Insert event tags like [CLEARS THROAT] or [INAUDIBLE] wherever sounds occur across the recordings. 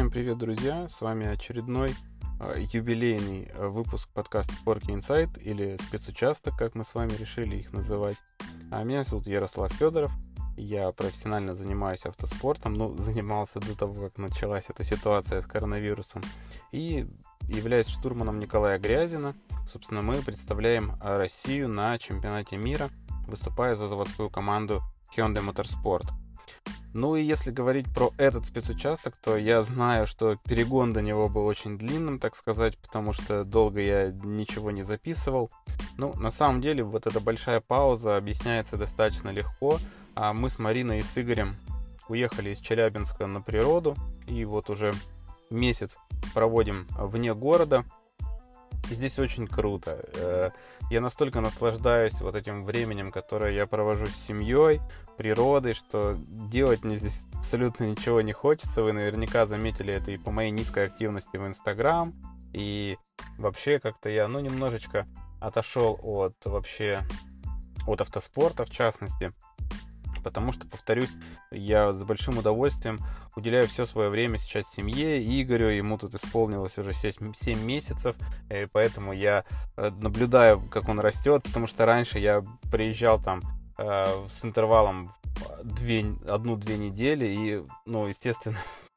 Всем привет, друзья! С вами очередной э, юбилейный э, выпуск подкаста Porky Insight или спецучасток, как мы с вами решили их называть. А меня зовут Ярослав Федоров. Я профессионально занимаюсь автоспортом, ну, [LAUGHS] занимался до того, как началась эта ситуация с коронавирусом. И являюсь штурманом Николая Грязина. Собственно, мы представляем Россию на чемпионате мира, выступая за заводскую команду Hyundai Motorsport – ну и если говорить про этот спецучасток, то я знаю, что перегон до него был очень длинным, так сказать, потому что долго я ничего не записывал. Ну, на самом деле, вот эта большая пауза объясняется достаточно легко. А мы с Мариной и с Игорем уехали из Челябинска на природу, и вот уже месяц проводим вне города – здесь очень круто. Э, я настолько наслаждаюсь вот этим временем, которое я провожу с семьей, природой, что делать мне здесь абсолютно ничего не хочется. Вы наверняка заметили это и по моей низкой активности в Инстаграм. И вообще как-то я, ну, немножечко отошел от вообще от автоспорта в частности потому что, повторюсь, я с большим удовольствием уделяю все свое время сейчас семье, Игорю, ему тут исполнилось уже 7, 7 месяцев, и поэтому я э, наблюдаю, как он растет, потому что раньше я приезжал там э, с интервалом одну-две недели, и, ну, естественно, [LAUGHS]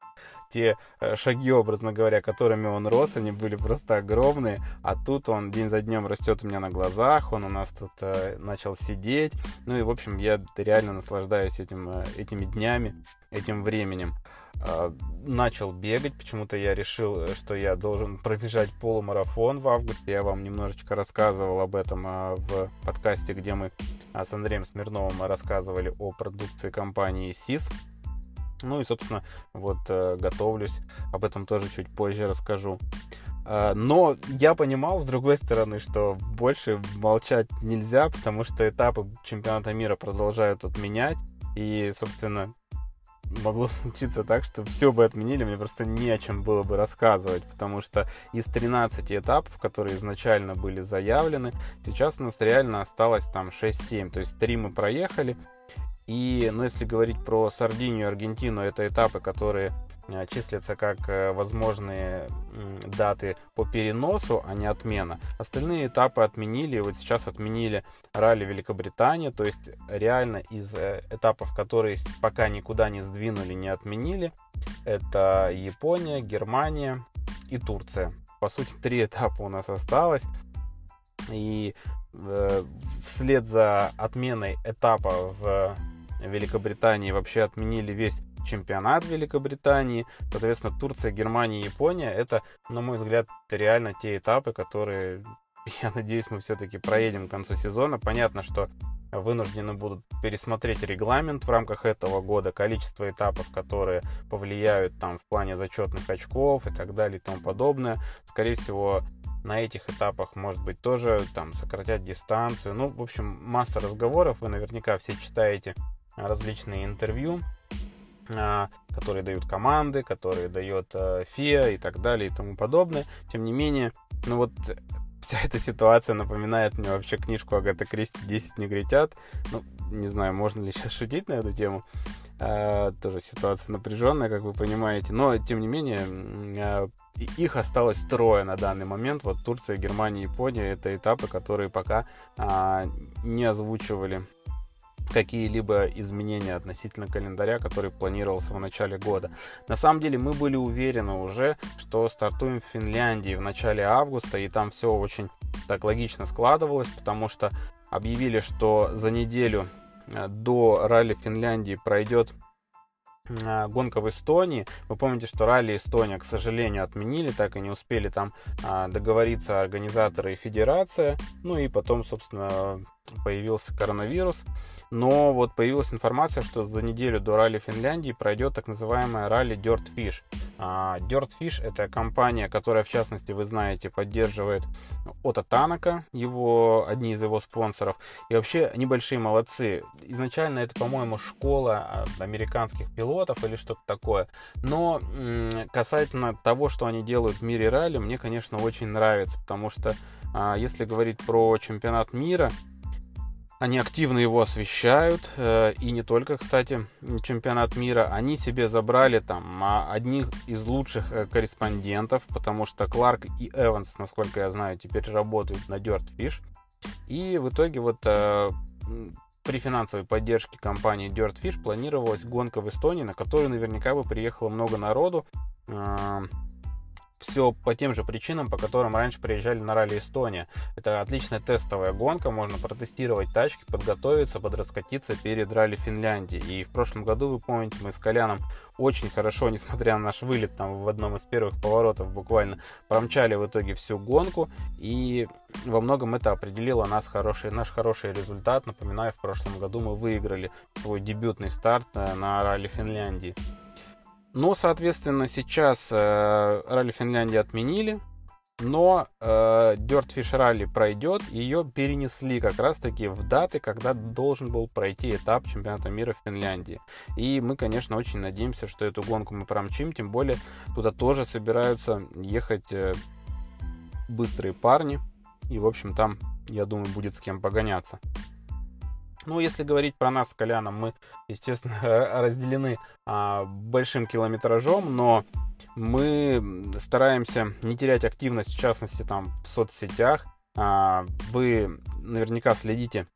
те э, шаги, образно говоря, которыми он рос, они были просто огромные, а тут он день за днем растет у меня на глазах, он у нас тут э, начал сидеть, ну и, в общем, я реально наслаждаюсь этим, э, этими днями, этим временем. Э, начал бегать, почему-то я решил, что я должен пробежать полумарафон в августе, я вам немножечко рассказывал об этом э, в подкасте, где мы с Андреем Смирновым рассказывали о продукции компании СИС. Ну и, собственно, вот э, готовлюсь. Об этом тоже чуть позже расскажу. Э, но я понимал, с другой стороны, что больше молчать нельзя, потому что этапы чемпионата мира продолжают отменять. И, собственно, могло [LAUGHS] случиться так, что все бы отменили, мне просто не о чем было бы рассказывать, потому что из 13 этапов, которые изначально были заявлены, сейчас у нас реально осталось там 6-7, то есть 3 мы проехали, и, ну, если говорить про Сардинию и Аргентину, это этапы, которые э, числятся как э, возможные даты по переносу, а не отмена. Остальные этапы отменили. Вот сейчас отменили ралли Великобритании, то есть реально из э, этапов, которые пока никуда не сдвинули, не отменили, это Япония, Германия и Турция. По сути, три этапа у нас осталось. И э, вслед за отменой этапа в Великобритании вообще отменили весь чемпионат Великобритании. Соответственно, Турция, Германия Япония это, на мой взгляд, реально те этапы, которые, [LAUGHS] я надеюсь, мы все-таки проедем к концу сезона. Понятно, что вынуждены будут пересмотреть регламент в рамках этого года, количество этапов, которые повлияют там в плане зачетных очков и так далее и тому подобное. Скорее всего, на этих этапах, может быть, тоже там сократят дистанцию. Ну, в общем, масса разговоров. Вы наверняка все читаете различные интервью, а, которые дают команды, которые дает э, ФИА и так далее и тому подобное. Тем не менее, ну вот [LAUGHS] вся эта ситуация напоминает мне вообще книжку Агата Кристи «10 негритят». Ну, не знаю, можно ли [LAUGHS] сейчас шутить на эту тему. А, тоже ситуация напряженная, как вы понимаете. Но, тем не менее, а, их осталось трое на данный момент. Вот Турция, Германия, Япония. Это этапы, которые пока не озвучивали какие-либо изменения относительно календаря, который планировался в начале года. На самом деле мы были уверены уже, что стартуем в Финляндии в начале августа, и там все очень так логично складывалось, потому что объявили, что за неделю э, до ралли Финляндии пройдет э, гонка в Эстонии. Вы помните, что ралли Эстония, к сожалению, отменили, так и не успели там а, договориться организаторы и федерация. Ну и потом, собственно, появился коронавирус. Но вот появилась информация, что за неделю до ралли Финляндии пройдет так называемая ралли Dirtfish. А, Dirtfish это компания, которая, в частности, вы знаете, поддерживает Ота Танака, его, одни из его спонсоров. И вообще, они большие молодцы. Изначально это, по-моему, школа а, американских пилотов или что-то такое. Но касательно того, что они делают в мире ралли, мне, конечно, очень нравится, потому что а, если говорить про чемпионат мира, Они активно его освещают, э, и не только, кстати, чемпионат мира. Они себе забрали там а, одних из лучших э, корреспондентов, потому что Кларк и Эванс, насколько я знаю, теперь работают на Dirtfish. И в итоге вот э, при финансовой поддержке компании Dirtfish планировалась гонка в Эстонии, на которую наверняка бы приехало много народу все по тем же причинам, по которым раньше приезжали на ралли Эстония. Это отличная тестовая гонка, можно протестировать тачки, подготовиться, подраскатиться перед ралли Финляндии. И в прошлом году, вы помните, мы с Коляном очень хорошо, [LAUGHS] несмотря на наш вылет там в одном из первых поворотов буквально, промчали в итоге всю гонку. И во многом это определило нас хороший, наш хороший результат. Напоминаю, в прошлом году мы выиграли свой дебютный старт э, на ралли Финляндии. Но, соответственно, сейчас э, ралли Финляндии отменили, но э, Dirtfish ралли пройдет, ее перенесли как раз-таки в даты, когда должен был пройти этап чемпионата мира в Финляндии. И мы, конечно, очень надеемся, что эту гонку мы промчим, тем более туда тоже собираются ехать э, быстрые парни, и, в общем, там, я думаю, будет с кем погоняться. Ну, если говорить про нас с Коляном, мы, естественно, [LAUGHS] разделены а, большим километражом, но мы стараемся не терять активность, в частности, там, в соцсетях. А, вы наверняка следите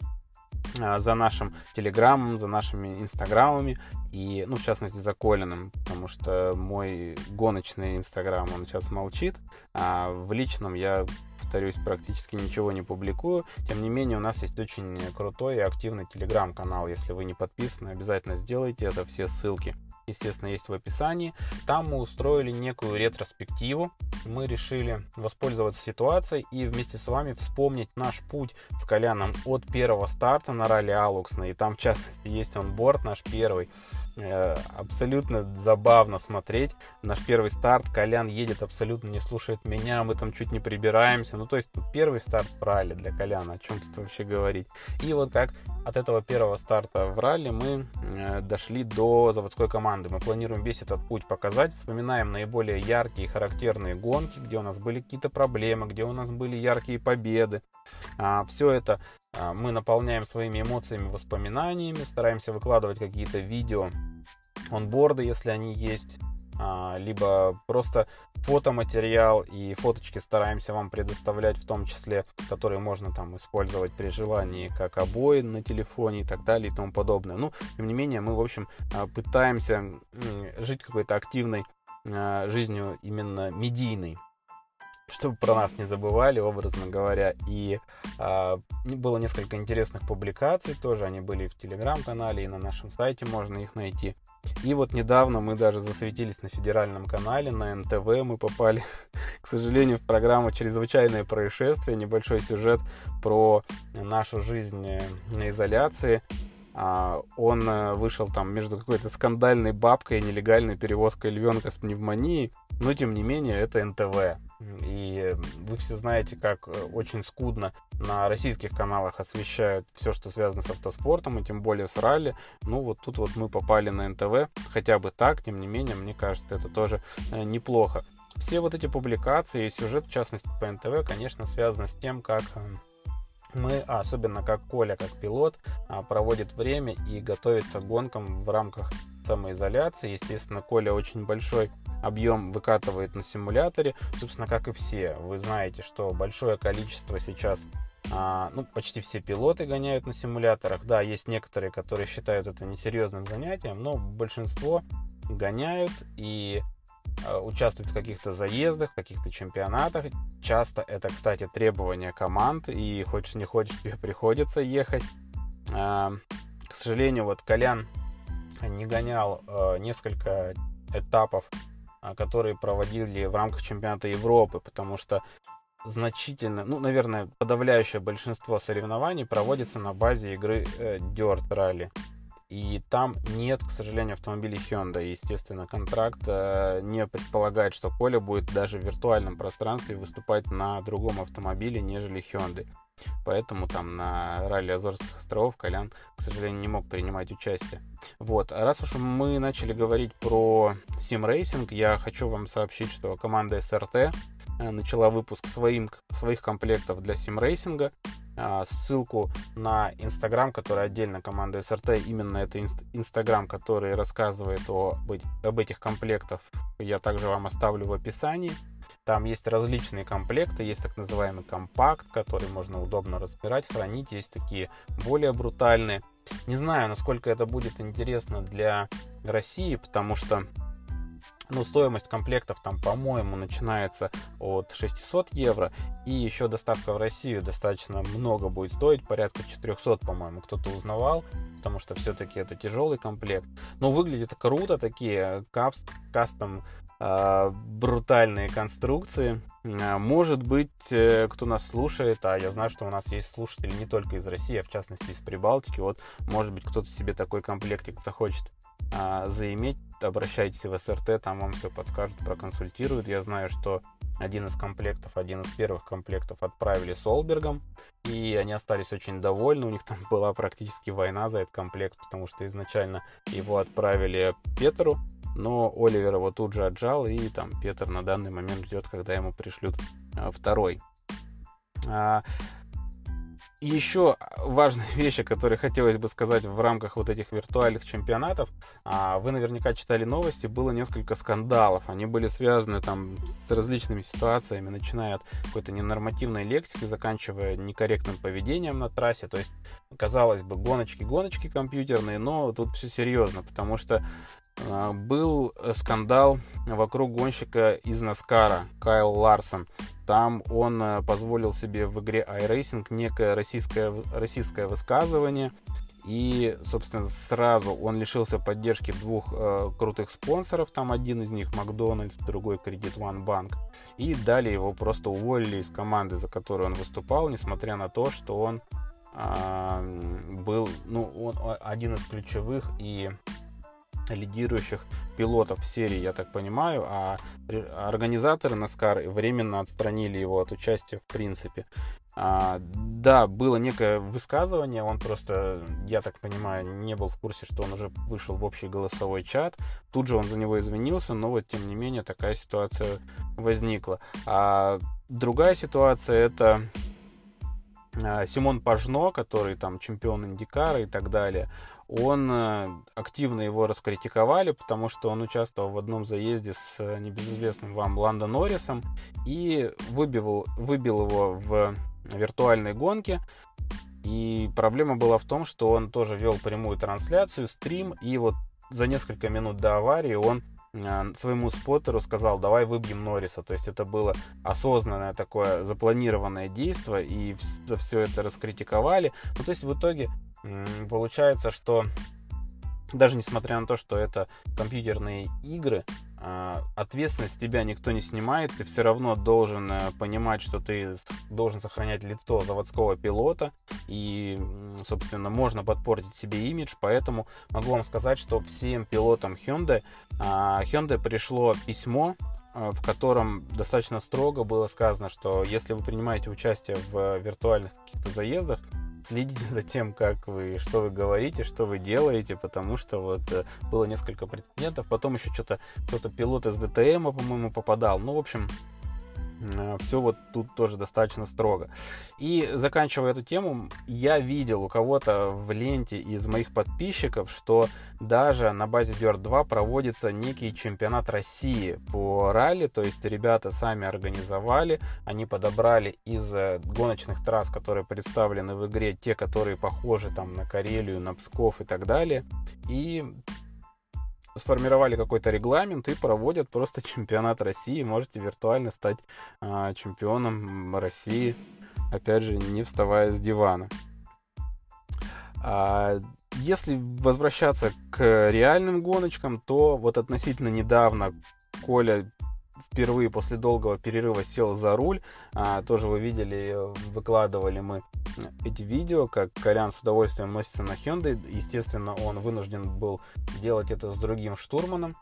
а, за нашим телеграммом, за нашими инстаграмами и, ну, в частности, за Колиным, потому что мой гоночный инстаграм, он сейчас молчит, а в личном я повторюсь, практически ничего не публикую. Тем не менее, у нас есть очень крутой и активный телеграм-канал. Если вы не подписаны, обязательно сделайте это. Все ссылки естественно, есть в описании. Там мы устроили некую ретроспективу. Мы решили воспользоваться ситуацией и вместе с вами вспомнить наш путь с Коляном от первого старта на ралли Алуксна. И там, в частности, есть он борт наш первый. Э, абсолютно забавно смотреть. Наш первый старт, Колян едет, абсолютно не слушает меня, мы там чуть не прибираемся. Ну, то есть, первый старт в ралли для Коляна, о чем вообще говорить. И вот как от этого первого старта в ралли мы э, дошли до заводской команды. Мы планируем весь этот путь показать, вспоминаем наиболее яркие и характерные гонки, где у нас были какие-то проблемы, где у нас были яркие победы. А, все это мы наполняем своими эмоциями, воспоминаниями, стараемся выкладывать какие-то видео, онборды, если они есть, а, либо просто фотоматериал и фоточки стараемся вам предоставлять, в том числе, которые можно там использовать при желании, как обои на телефоне и так далее и тому подобное. Ну, тем не менее, мы, в общем, а, пытаемся жить какой-то активной жизнью именно медийной чтобы про нас не забывали, образно говоря. И э, было несколько интересных публикаций тоже, они были в телеграм-канале, и на нашем сайте можно их найти. И вот недавно мы даже засветились на федеральном канале, на НТВ мы попали, [LAUGHS] к сожалению, в программу «Чрезвычайное происшествие», небольшой сюжет про нашу жизнь э, на изоляции. А, он э, вышел там между какой-то скандальной бабкой и нелегальной перевозкой львенка с пневмонией, но тем не менее это НТВ. Вы все знаете, как э, очень скудно на российских каналах освещают все, что связано с автоспортом, и тем более с ралли. Ну, вот тут вот мы попали на НТВ, хотя бы так, тем не менее, мне кажется, это тоже э, неплохо. Все вот эти публикации и сюжет, в частности, по НТВ, конечно, связаны с тем, как э, мы, а особенно как Коля, как пилот, а, проводит время и готовится к гонкам в рамках самоизоляции. Естественно, Коля очень большой объем выкатывает на симуляторе, собственно, как и все. Вы знаете, что большое количество сейчас а, ну, почти все пилоты гоняют на симуляторах. Да, есть некоторые, которые считают это несерьезным занятием, но большинство гоняют и а, участвуют в каких-то заездах, в каких-то чемпионатах. Часто это, кстати, требование команд, и хочешь не хочешь, тебе приходится ехать. А, к сожалению, вот Колян не гонял а, несколько этапов а, которые проводили в рамках чемпионата Европы, потому что значительно, ну, наверное, подавляющее большинство соревнований проводится на базе игры э, Dirt Rally. И там нет, к сожалению, автомобилей Hyundai. Естественно, контракт э, не предполагает, что Коля будет даже в виртуальном пространстве выступать на другом автомобиле, нежели Hyundai. Поэтому там на ралли Азорских островов Колян, к сожалению, не мог принимать участие. Вот. А раз уж мы начали говорить про сим-рейсинг, я хочу вам сообщить, что команда СРТ э, начала выпуск своим, своих комплектов для сим-рейсинга. а, ссылку на Инстаграм, который отдельно команда СРТ. Именно это Инстаграм, который рассказывает о, об этих комплектах. Я также вам оставлю в описании. Там есть различные комплекты, есть так называемый компакт, который можно удобно разбирать, хранить, есть такие более брутальные. Не знаю, насколько это будет интересно для России, потому что ну, стоимость комплектов там, по-моему, начинается от 600 евро. И еще доставка в Россию достаточно много будет стоить, порядка 400, по-моему, кто-то узнавал. Потому что все-таки это тяжелый комплект. Но выглядит круто, такие каст, кастом брутальные конструкции. А, может быть, э, кто нас слушает, а я знаю, что у нас есть слушатели не только из России, а в частности из Прибалтики. Вот, может быть, кто-то себе такой комплектик захочет а, заиметь, обращайтесь в СРТ, там вам все подскажут, проконсультируют. Я знаю, что один из комплектов, один из первых комплектов отправили Солбергом, и они остались очень довольны. У них там была практически война за этот комплект, потому что изначально его отправили Петру, но Оливер его тут же отжал, и там Петр на данный момент ждет, когда ему пришлют а, второй. А, еще важная [LAUGHS] вещь, о которой хотелось бы сказать в рамках вот этих виртуальных чемпионатов. А, вы наверняка читали новости, было несколько скандалов. Они были связаны там с различными ситуациями, начиная от какой-то ненормативной лексики, заканчивая некорректным поведением на трассе. То есть, казалось бы, гоночки-гоночки компьютерные, но тут все серьезно, потому что был скандал вокруг гонщика из Наскара Кайл Ларсон. Там он э, позволил себе в игре iRacing некое российское, российское высказывание. И, собственно, сразу он лишился поддержки двух э, крутых спонсоров. Там один из них Макдональдс, другой Credit One Bank. И далее его просто уволили из команды, за которую он выступал, несмотря на то, что он э, был ну, он один из ключевых и лидирующих пилотов в серии, я так понимаю, а организаторы NASCAR временно отстранили его от участия в принципе. А, да, было некое высказывание, он просто, я так понимаю, не был в курсе, что он уже вышел в общий голосовой чат. Тут же он за него извинился, но вот тем не менее такая ситуация возникла. А другая ситуация это а, Симон Пажно, который там чемпион Индикара и так далее, он э, активно его раскритиковали, потому что он участвовал в одном заезде с э, небезызвестным вам Ландо Норрисом и выбил, выбил его в виртуальной гонке. И проблема была в том, что он тоже вел прямую трансляцию, стрим, и вот за несколько минут до аварии он э, своему споттеру сказал, давай выбьем Норриса. То есть это было осознанное такое запланированное действие, и все это раскритиковали. Ну, то есть в итоге получается, что даже несмотря на то, что это компьютерные игры, а, ответственность тебя никто не снимает, ты все равно должен э, понимать, что ты должен сохранять лицо заводского пилота, и, собственно, можно подпортить себе имидж, поэтому могу вам сказать, что всем пилотам Hyundai, а, Hyundai пришло письмо, а, в котором достаточно строго было сказано, что если вы принимаете участие в виртуальных каких-то заездах, следите за тем, как вы, что вы говорите, что вы делаете, потому что вот э, было несколько прецедентов. Потом еще что-то кто-то пилот из ДТМ, по-моему, попадал. Ну, в общем, все вот тут тоже достаточно строго. И заканчивая эту тему, я видел у кого-то в ленте из моих подписчиков, что даже на базе Dirt 2 проводится некий чемпионат России по ралли, то есть ребята сами организовали, они подобрали из э, гоночных трасс, которые представлены в игре, те, которые похожи там на Карелию, на Псков и так далее, и сформировали какой-то регламент и проводят просто чемпионат России. Можете виртуально стать а, чемпионом России, опять же, не вставая с дивана. А, если возвращаться к реальным гоночкам, то вот относительно недавно Коля впервые после долгого перерыва сел за руль. А, тоже вы видели, выкладывали мы эти видео, как Колян с удовольствием носится на Hyundai. Естественно, он вынужден был делать это с другим штурманом.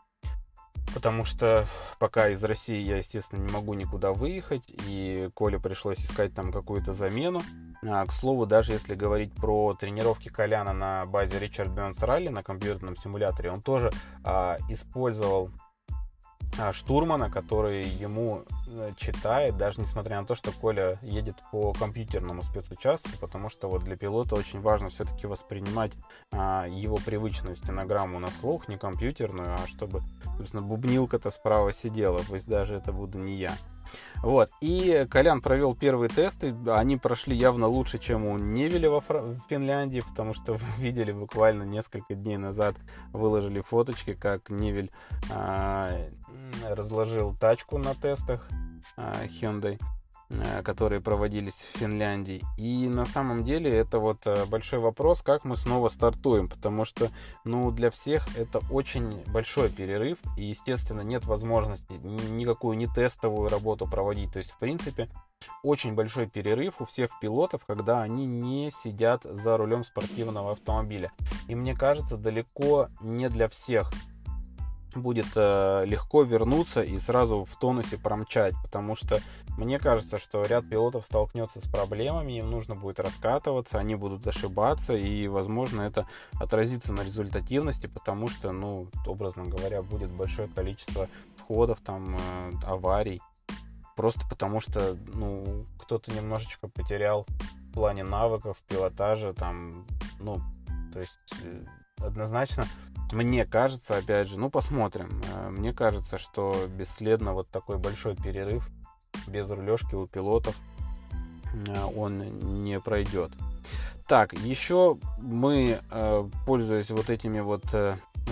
Потому что пока из России я, естественно, не могу никуда выехать, и Коле пришлось искать там какую-то замену. А, к слову, даже если говорить про тренировки Коляна на базе Richard Burns Rally на компьютерном симуляторе, он тоже а, использовал штурмана, который ему э, читает, даже несмотря на то, что Коля едет по компьютерному спецучастку, потому что вот для пилота очень важно все-таки воспринимать а, его привычную стенограмму на слух, не компьютерную, а чтобы, собственно, бубнилка-то справа сидела, пусть даже это буду не я. Вот. И Колян провел первые тесты. Они прошли явно лучше, чем у Невеля во Фр... в Финляндии, потому что [LAUGHS] вы видели буквально несколько дней назад выложили фоточки, как Невель а, разложил тачку на тестах а, Hyundai. Э, которые проводились в Финляндии. И на самом деле это вот э, большой вопрос, как мы снова стартуем, потому что, ну, для всех это очень большой перерыв, и, естественно, нет возможности никакую не тестовую работу проводить. То есть, в принципе, очень большой перерыв у всех пилотов, когда они не сидят за рулем спортивного автомобиля. И мне кажется, далеко не для всех будет э, легко вернуться и сразу в тонусе промчать, потому что мне кажется, что ряд пилотов столкнется с проблемами, им нужно будет раскатываться, они будут ошибаться, и, возможно, это отразится на результативности, потому что, ну, образно говоря, будет большое количество сходов, там, э, аварий, просто потому что, ну, кто-то немножечко потерял в плане навыков, пилотажа, там, ну, то есть э, однозначно мне кажется, опять же, ну посмотрим. Э, мне кажется, что бесследно вот такой большой перерыв без рулежки у пилотов э, он не пройдет. Так, еще мы, э, пользуясь вот этими вот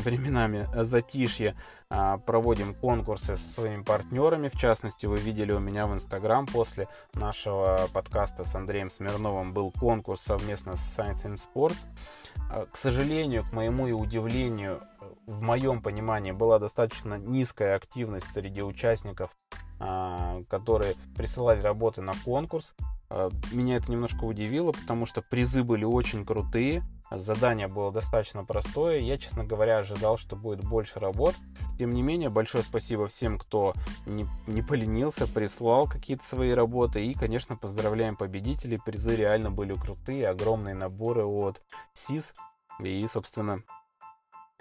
временами затишья, проводим конкурсы со своими партнерами. В частности, вы видели у меня в Инстаграм после нашего подкаста с Андреем Смирновым был конкурс совместно с Science in Sports. А, к сожалению, к моему и удивлению, в моем понимании была достаточно низкая активность среди участников, а, которые присылали работы на конкурс. А, меня это немножко удивило, потому что призы были очень крутые, задание было достаточно простое. Я, честно говоря, ожидал, что будет больше работ. Тем не менее, большое спасибо всем, кто не, не поленился, прислал какие-то свои работы. И, конечно, поздравляем победителей. Призы реально были крутые, огромные наборы от СИС. И, собственно,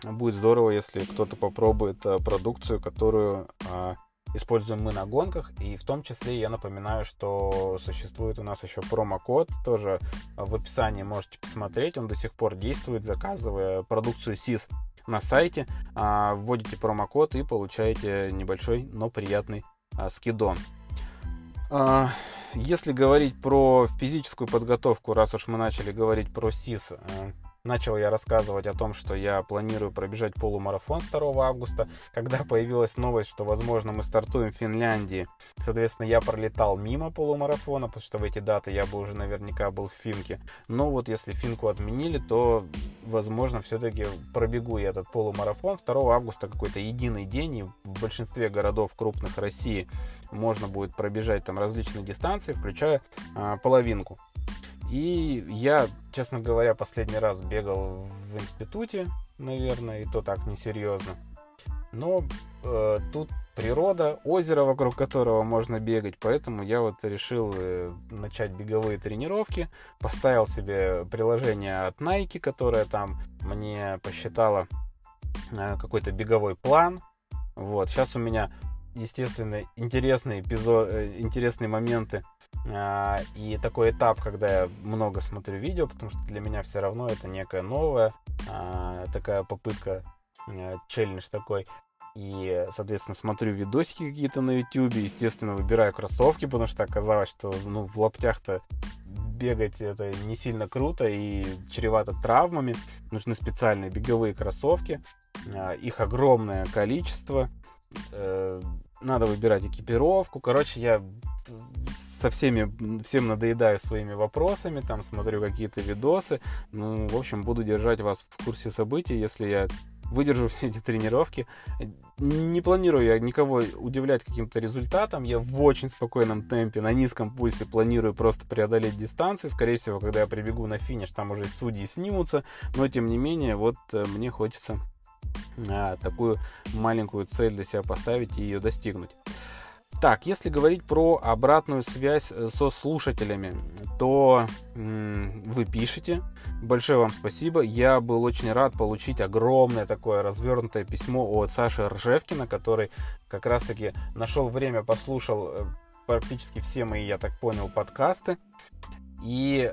будет здорово, если кто-то попробует э, продукцию, которую а, используем мы на гонках. И в том числе я напоминаю, что существует у нас еще промокод, тоже в описании можете посмотреть, он до сих пор действует, заказывая продукцию SIS на сайте, а, вводите промокод и получаете небольшой, но приятный а, скидон. А, если говорить про физическую подготовку, раз уж мы начали говорить про СИС, Начал я рассказывать о том, что я планирую пробежать полумарафон 2 августа. Когда появилась новость, что, возможно, мы стартуем в Финляндии, соответственно, я пролетал мимо полумарафона, потому что в эти даты я бы уже наверняка был в Финке. Но вот если Финку отменили, то, возможно, все-таки пробегу я этот полумарафон. 2 августа какой-то единый день, и в большинстве городов крупных России можно будет пробежать там различные дистанции, включая э, половинку. И я, честно говоря, последний раз бегал в институте, наверное, и то так несерьезно. Но э, тут природа, озеро, вокруг которого можно бегать, поэтому я вот решил э, начать беговые тренировки, поставил себе приложение от Nike, которое там мне посчитало э, какой-то беговой план. Вот, сейчас у меня, естественно, интересные эпизод, э, интересные моменты и такой этап, когда я много смотрю видео, потому что для меня все равно это некая новая а, такая попытка, а, челлендж такой. И, соответственно, смотрю видосики какие-то на YouTube, естественно, выбираю кроссовки, потому что оказалось, что ну, в лаптях-то бегать это не сильно круто и чревато травмами. Нужны специальные беговые кроссовки. Их огромное количество. Э, надо выбирать экипировку. Короче, я со всеми, всем надоедаю своими вопросами, там смотрю какие-то видосы. Ну, в общем, буду держать вас в курсе событий, если я выдержу [LAUGHS] все эти тренировки. Не планирую я никого удивлять каким-то результатом. Я в очень спокойном темпе, на низком пульсе планирую просто преодолеть дистанцию. Скорее всего, когда я прибегу на финиш, там уже судьи снимутся. Но, тем не менее, вот э, мне хочется а, такую маленькую цель для себя поставить и ее достигнуть. Так, если говорить про обратную связь э, со слушателями, то вы пишете. Большое вам спасибо. Я был очень рад получить огромное такое развернутое письмо от Саши Ржевкина, который как раз-таки нашел время, послушал э, практически все мои, я так понял, подкасты. И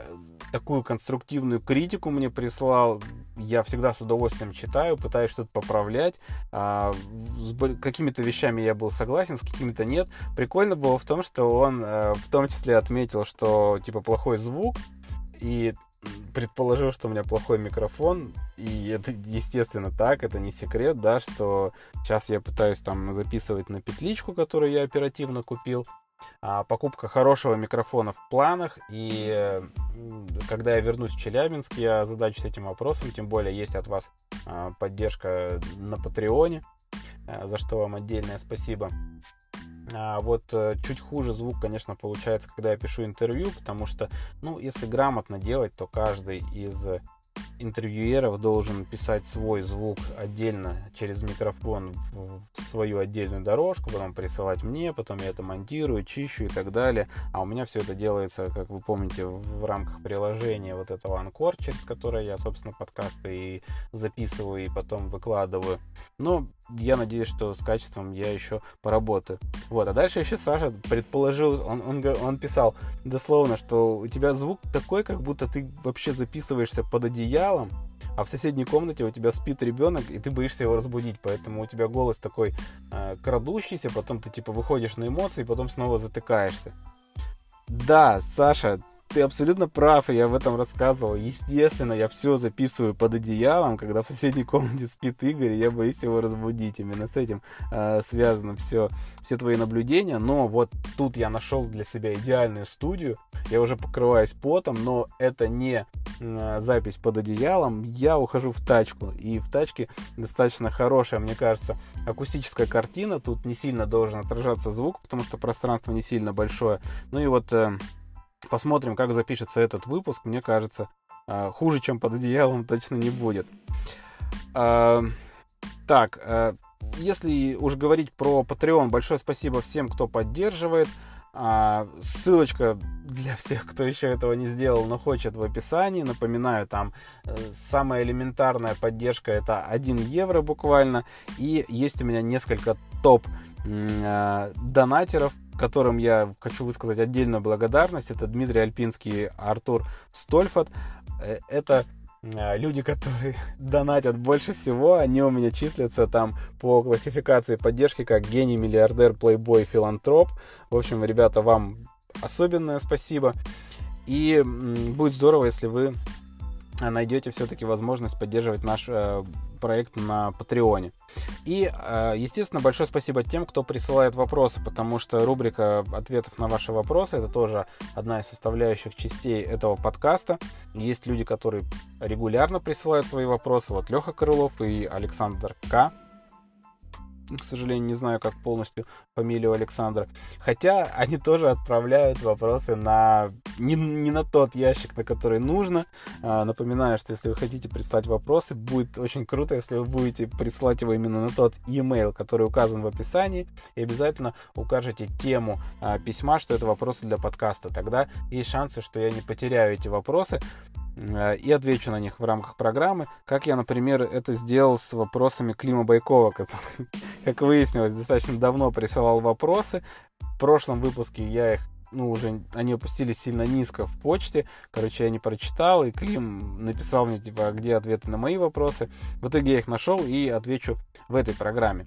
такую конструктивную критику мне прислал. Я всегда с удовольствием читаю, пытаюсь что-то поправлять. А, с какими-то вещами я был согласен, с какими-то нет. Прикольно было в том, что он а, в том числе отметил, что типа плохой звук. И предположил, что у меня плохой микрофон, и это естественно так, это не секрет, да, что сейчас я пытаюсь там записывать на петличку, которую я оперативно купил, покупка хорошего микрофона в планах. И когда я вернусь в Челябинск, я задачусь этим вопросом. Тем более есть от вас а, поддержка на Патреоне, а, за что вам отдельное спасибо. А вот э, чуть хуже звук, конечно, получается, когда я пишу интервью, потому что, ну, если грамотно делать, то каждый из интервьюеров должен писать свой звук отдельно через микрофон в свою отдельную дорожку, потом присылать мне, потом я это монтирую, чищу и так далее. А у меня все это делается, как вы помните, в рамках приложения вот этого Анкор, через которое я, собственно, подкасты и записываю, и потом выкладываю. Но я надеюсь, что с качеством я еще поработаю. Вот, а дальше еще Саша предположил, он, он, он писал дословно, что у тебя звук такой, как будто ты вообще записываешься под одеялом, а в соседней комнате у тебя спит ребенок, и ты боишься его разбудить, поэтому у тебя голос такой э, крадущийся, потом ты типа выходишь на эмоции, потом снова затыкаешься. Да, Саша, ты абсолютно прав, и я в этом рассказывал. Естественно, я все записываю под одеялом, когда в соседней комнате спит Игорь, и я боюсь его разбудить. Именно с этим э, связано все, все твои наблюдения. Но вот тут я нашел для себя идеальную студию. Я уже покрываюсь потом, но это не э, запись под одеялом. Я ухожу в тачку, и в тачке достаточно хорошая, мне кажется, акустическая картина. Тут не сильно должен отражаться звук, потому что пространство не сильно большое. Ну и вот... Э, Посмотрим, как запишется этот выпуск. Мне кажется, а, хуже, чем под одеялом, точно не будет. А, так, а, если уж говорить про Patreon, большое спасибо всем, кто поддерживает. Ссылочка для всех, кто еще этого не сделал, но хочет в описании. Напоминаю, там э, самая элементарная поддержка это 1 евро буквально. И есть у меня несколько топ донатеров, которым я хочу высказать отдельную благодарность. Это Дмитрий Альпинский, Артур Стольфат. Э, это э, люди, которые [LAUGHS] донатят больше всего, они у меня числятся там по классификации поддержки как гений, миллиардер, плейбой, филантроп. В общем, ребята, вам особенное спасибо. И будет здорово, если вы найдете все-таки возможность поддерживать наш э, проект на Патреоне. И, э, естественно, большое спасибо тем, кто присылает вопросы, потому что рубрика ответов на ваши вопросы это тоже одна из составляющих частей этого подкаста. Есть люди, которые регулярно присылают свои вопросы. Вот Леха Крылов и Александр К к сожалению, не знаю, как полностью фамилию Александра. Хотя они тоже отправляют вопросы на не, не на тот ящик, на который нужно. А, напоминаю, что если вы хотите прислать вопросы, будет очень круто, если вы будете присылать его именно на тот e-mail, который указан в описании, и обязательно укажете тему а, письма, что это вопросы для подкаста. Тогда есть шансы, что я не потеряю эти вопросы. Э, и отвечу на них в рамках программы, как я, например, это сделал с вопросами Клима Байкова, который, [LAUGHS] как выяснилось, достаточно давно присылал вопросы. В прошлом выпуске я их ну, уже они опустились сильно низко в почте. Короче, я не прочитал, и Клим написал мне, типа, «А где ответы на мои вопросы. В итоге я их нашел и отвечу в этой программе.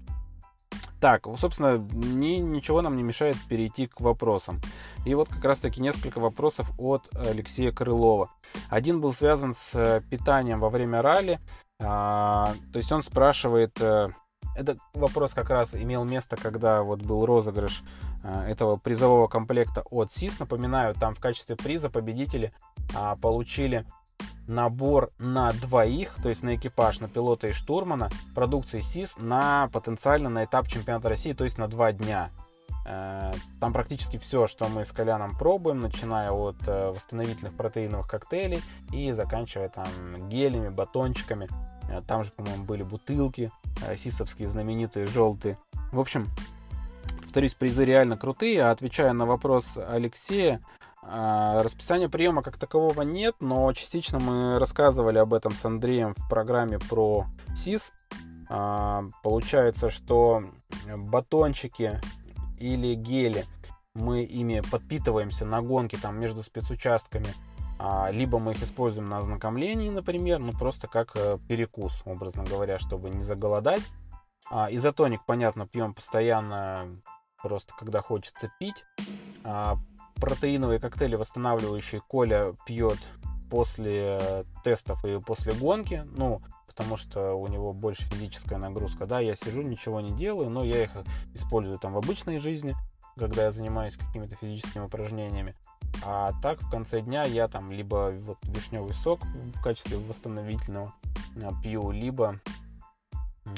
Так, собственно, ни, ничего нам не мешает перейти к вопросам. И вот как раз-таки несколько вопросов от Алексея Крылова. Один был связан с э, питанием во время ралли. А, то есть он спрашивает... Э, этот вопрос как раз имел место, когда вот был розыгрыш э, этого призового комплекта от СИС. Напоминаю, там в качестве приза победители а, получили набор на двоих, то есть на экипаж, на пилота и штурмана, продукции СИС на потенциально на этап чемпионата России, то есть на два дня. Э, там практически все, что мы с Коляном пробуем, начиная от э, восстановительных протеиновых коктейлей и заканчивая там гелями, батончиками. Э, там же, по-моему, были бутылки, сисовские знаменитые, желтые. В общем, повторюсь, призы реально крутые. А отвечая на вопрос Алексея, расписания приема как такового нет, но частично мы рассказывали об этом с Андреем в программе про СИС. А, получается, что батончики или гели мы ими подпитываемся на гонке там между спецучастками, а, либо мы их используем на ознакомлении, например, ну просто как э, перекус, образно говоря, чтобы не заголодать. Изотоник, понятно, пьем постоянно, просто когда хочется пить протеиновые коктейли, восстанавливающие, Коля пьет после тестов и после гонки, ну, потому что у него больше физическая нагрузка, да, я сижу, ничего не делаю, но я их использую там в обычной жизни, когда я занимаюсь какими-то физическими упражнениями. А так в конце дня я там либо вот вишневый сок в качестве восстановительного а, пью, либо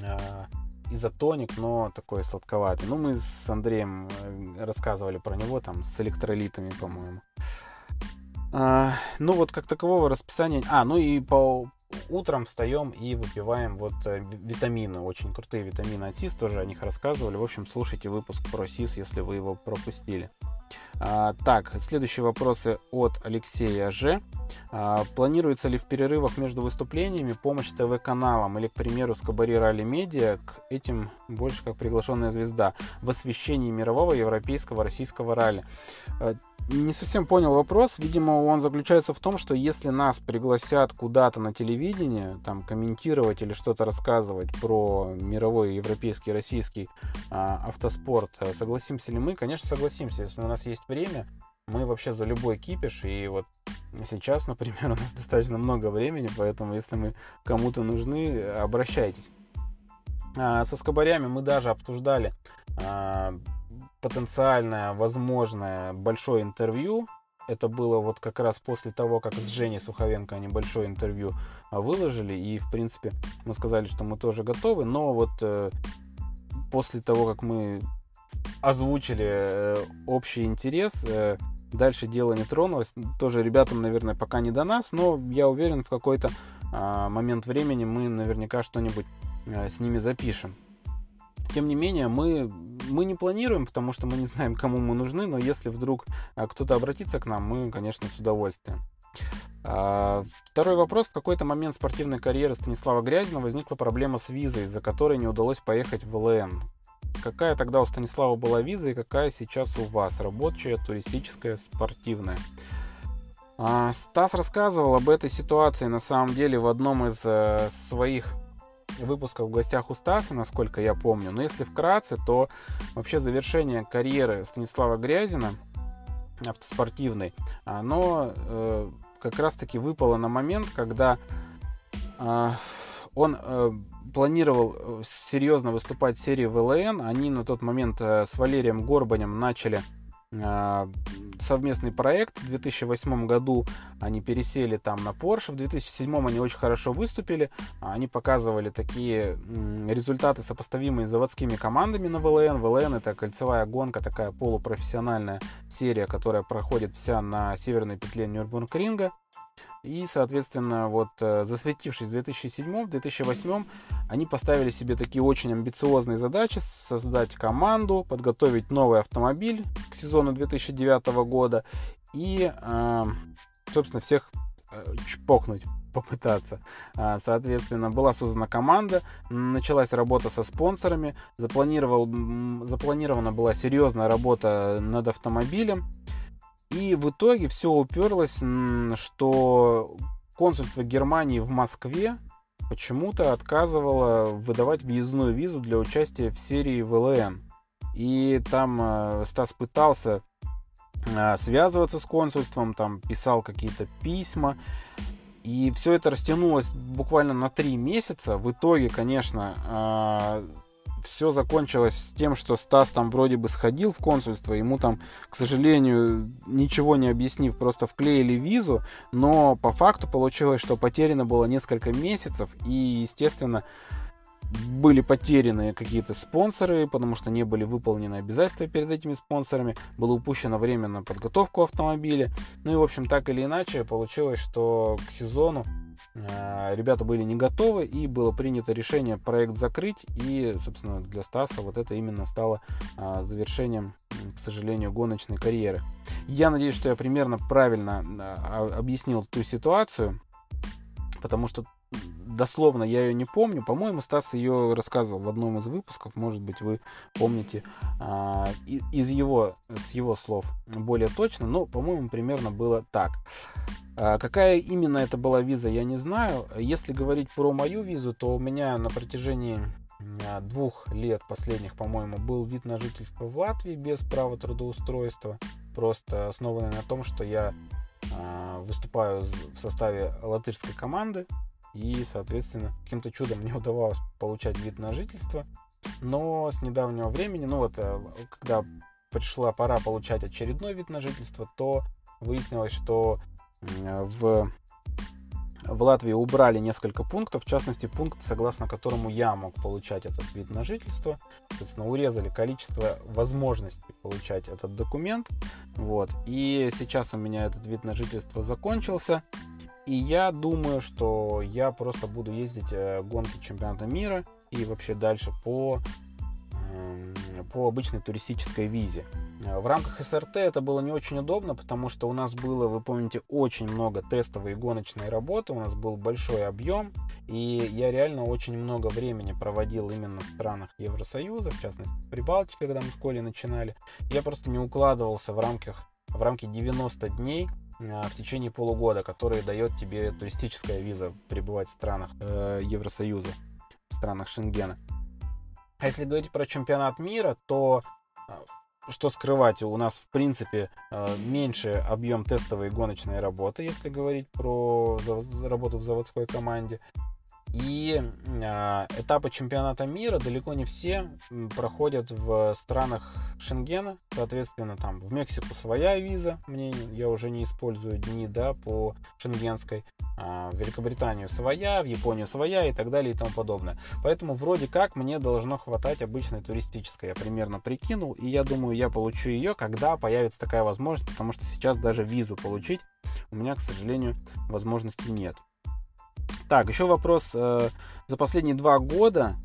а, изотоник, но такой сладковатый. Ну, мы с Андреем э, рассказывали про него, там, с электролитами, по-моему. А, ну, вот как такового расписания... А, ну и по утром встаем и выпиваем вот э, витамины, очень крутые витамины от СИС, тоже о них рассказывали. В общем, слушайте выпуск про СИС, если вы его пропустили. А, так, следующие вопросы от Алексея Ж. А, планируется ли в перерывах между выступлениями помощь ТВ-каналам или, к примеру, с Кабари Ралли Медиа к этим больше как приглашенная звезда в освещении мирового, европейского, российского ралли? А, не совсем понял вопрос. Видимо, он заключается в том, что если нас пригласят куда-то на телевидение, там, комментировать или что-то рассказывать про мировой, европейский, российский а, автоспорт, э, согласимся ли мы? Конечно, согласимся. Если у нас есть время, мы вообще за любой кипиш. И вот сейчас, например, [LAUGHS] у нас достаточно много времени, поэтому если мы кому-то нужны, обращайтесь. А, со скобарями мы даже обсуждали а, потенциальное, возможное большое интервью. Это было вот как раз после того, как с Женей Суховенко они большое интервью выложили. И, в принципе, мы сказали, что мы тоже готовы. Но вот э, после того, как мы озвучили э, общий интерес, э, дальше дело не тронулось. Тоже ребятам, наверное, пока не до нас, но я уверен, в какой-то э, момент времени мы наверняка что-нибудь э, с ними запишем. Тем не менее, мы, мы не планируем, потому что мы не знаем, кому мы нужны, но если вдруг а, кто-то обратится к нам, мы, конечно, с удовольствием. А, второй вопрос. В какой-то момент спортивной карьеры Станислава Грязина возникла проблема с визой, из-за которой не удалось поехать в ЛН. Какая тогда у Станислава была виза и какая сейчас у вас? Рабочая, туристическая, спортивная? А, Стас рассказывал об этой ситуации на самом деле в одном из э, своих выпусков в гостях у Стаса, насколько я помню. Но если вкратце, то вообще завершение карьеры Станислава Грязина автоспортивной, оно э, как раз-таки выпало на момент, когда э, он планировал э, серьезно выступать в серии ВЛН. Они на тот момент э, с Валерием Горбанем начали а, совместный проект. В 2008 году они пересели там на Porsche. В 2007 они очень хорошо выступили. Они показывали такие результаты, сопоставимые с заводскими командами на ВЛН. ВЛН это кольцевая гонка, такая полупрофессиональная серия, которая проходит вся на северной петле Нюрнбургринга. И, соответственно, вот э, засветившись в 2007-2008, они поставили себе такие очень амбициозные задачи. Создать команду, подготовить новый автомобиль к сезону 2009 года и, э, собственно, всех э, чпокнуть [LAUGHS] попытаться. А, соответственно, была создана команда, началась работа со спонсорами, запланировал, запланирована была серьезная работа над автомобилем. И в итоге все уперлось, что консульство Германии в Москве почему-то отказывало выдавать въездную визу для участия в серии ВЛН. И там э, Стас пытался э, связываться с консульством, там писал какие-то письма. И все это растянулось буквально на три месяца. В итоге, конечно, э, все закончилось тем, что Стас там вроде бы сходил в консульство, ему там, к сожалению, ничего не объяснив, просто вклеили визу, но по факту получилось, что потеряно было несколько месяцев, и, естественно, были потеряны какие-то спонсоры, потому что не были выполнены обязательства перед этими спонсорами, было упущено время на подготовку автомобиля. Ну и, в общем, так или иначе, получилось, что к сезону ребята были не готовы, и было принято решение проект закрыть, и, собственно, для Стаса вот это именно стало э, завершением, к сожалению, гоночной карьеры. Я надеюсь, что я примерно правильно э, объяснил ту ситуацию, потому что дословно я ее не помню. По-моему, Стас ее рассказывал в одном из выпусков. Может быть, вы помните а, из его, с его слов более точно. Но, по-моему, примерно было так. А, какая именно это была виза, я не знаю. Если говорить про мою визу, то у меня на протяжении а, двух лет последних, по-моему, был вид на жительство в Латвии без права трудоустройства, просто основанный на том, что я выступаю в составе латышской команды, и, соответственно, каким-то чудом мне удавалось получать вид на жительство. Но с недавнего времени, ну вот, э, когда пришла пора получать очередной вид на жительство, то выяснилось, что в, в Латвии убрали несколько пунктов, в частности, пункт, согласно которому я мог получать этот вид на жительство. Соответственно, урезали количество возможностей получать этот документ. Вот. И сейчас у меня этот вид на жительство закончился. И я думаю, что я просто буду ездить э, гонки чемпионата мира и вообще дальше по, эм, по обычной туристической визе. Э, в рамках СРТ это было не очень удобно, потому что у нас было, вы помните, очень много тестовой и гоночной работы, у нас был большой объем, и я реально очень много времени проводил именно в странах Евросоюза, в частности в Прибалтике, когда мы в школе начинали. Я просто не укладывался в рамках в рамки 90 дней в течение полугода, который дает тебе туристическая виза пребывать в странах э, Евросоюза, в странах Шенгена. А если говорить про чемпионат мира, то э, что скрывать, у нас в принципе э, меньше объем тестовой и гоночной работы, если говорить про работу в заводской команде. И э, этапы чемпионата мира далеко не все проходят в странах Шенгена. Соответственно, там в Мексику своя виза, мне я уже не использую дни да, по шенгенской. А в Великобританию своя, в Японию своя и так далее и тому подобное. Поэтому вроде как мне должно хватать обычной туристической. Я примерно прикинул, и я думаю, я получу ее, когда появится такая возможность, потому что сейчас даже визу получить у меня, к сожалению, возможности нет. Так, еще вопрос. Э, за последние два года,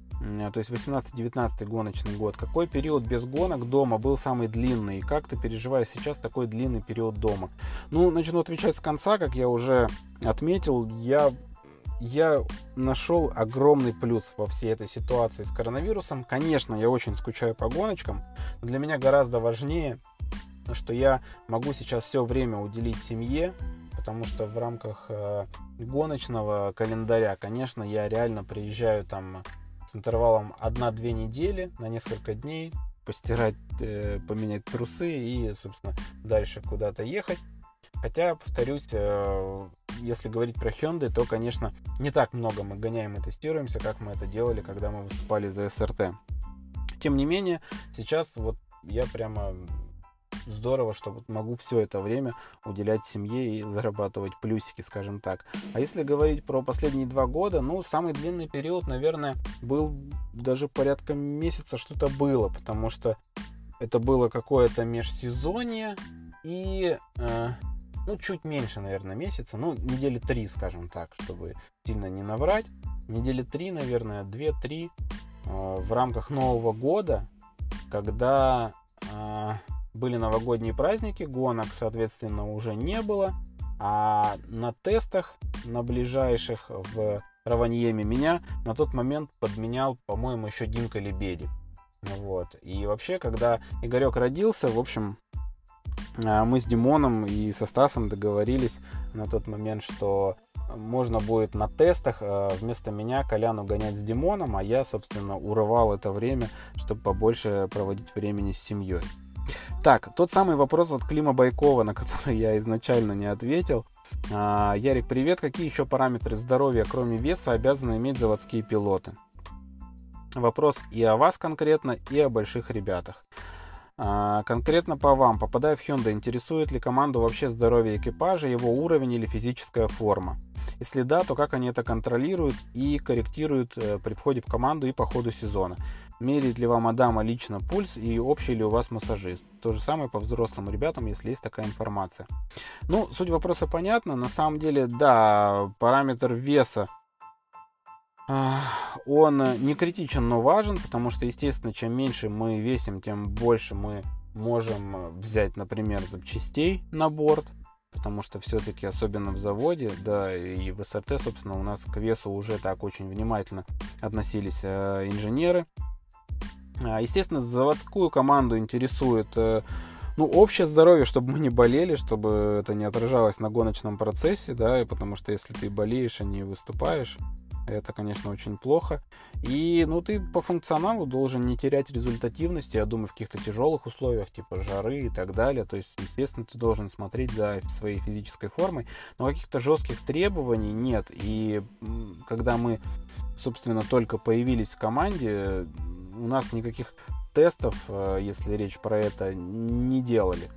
то есть 18-19 гоночный год, какой период без гонок дома был самый длинный? И как ты переживаешь сейчас такой длинный период дома? Ну, начну отвечать с конца, как я уже отметил. Я я нашел огромный плюс во всей этой ситуации с коронавирусом. Конечно, я очень скучаю по гоночкам, но для меня гораздо важнее, что я могу сейчас все время уделить семье, потому что в рамках э, гоночного календаря, конечно, я реально приезжаю там с интервалом 1-2 недели на несколько дней, постирать, э, поменять трусы и, собственно, дальше куда-то ехать. Хотя, повторюсь, э, если говорить про Hyundai, то, конечно, не так много мы гоняем и тестируемся, как мы это делали, когда мы выступали за СРТ. Тем не менее, сейчас вот я прямо здорово, что вот могу все это время уделять семье и зарабатывать плюсики, скажем так. А если говорить про последние два года, ну, самый длинный период, наверное, был даже порядка месяца что-то было, потому что это было какое-то межсезонье и, э, ну, чуть меньше, наверное, месяца, ну, недели три, скажем так, чтобы сильно не наврать. Недели три, наверное, две-три э, в рамках Нового года, когда э, были новогодние праздники, гонок, соответственно, уже не было. А на тестах, на ближайших в Раваньеме, меня на тот момент подменял, по-моему, еще Димка Лебедик. Вот. И вообще, когда Игорек родился, в общем, а, мы с Димоном и со Стасом договорились на тот момент, что можно будет на тестах а, вместо меня Коляну гонять с Димоном, а я, собственно, урывал это время, чтобы побольше проводить времени с семьей. Так, тот самый вопрос от Клима Байкова, на который я изначально не ответил. А, Ярик, привет. Какие еще параметры здоровья, кроме веса, обязаны иметь заводские пилоты? Вопрос и о вас конкретно, и о больших ребятах. А, конкретно по вам, попадая в Hyundai, интересует ли команду вообще здоровье экипажа, его уровень или физическая форма? Если да, то как они это контролируют и корректируют э, при входе в команду и по ходу сезона? Меряет ли вам Адама лично пульс и общий ли у вас массажист. То же самое по взрослым ребятам, если есть такая информация. Ну, суть вопроса понятна. На самом деле, да, параметр веса он не критичен, но важен, потому что, естественно, чем меньше мы весим, тем больше мы можем взять, например, запчастей на борт, потому что все-таки, особенно в заводе, да, и в СРТ, собственно, у нас к весу уже так очень внимательно относились э, инженеры. А, естественно, заводскую команду интересует э, ну, общее здоровье, чтобы мы не болели, чтобы это не отражалось на гоночном процессе, да, и потому что если ты болеешь, а не выступаешь, это, конечно, очень плохо. И, ну, ты по функционалу должен не терять результативности, я думаю, в каких-то тяжелых условиях, типа жары и так далее. То есть, естественно, ты должен смотреть за своей физической формой, но каких-то жестких требований нет. И когда мы, собственно, только появились в команде, у нас никаких тестов, э, если речь про это, не делали.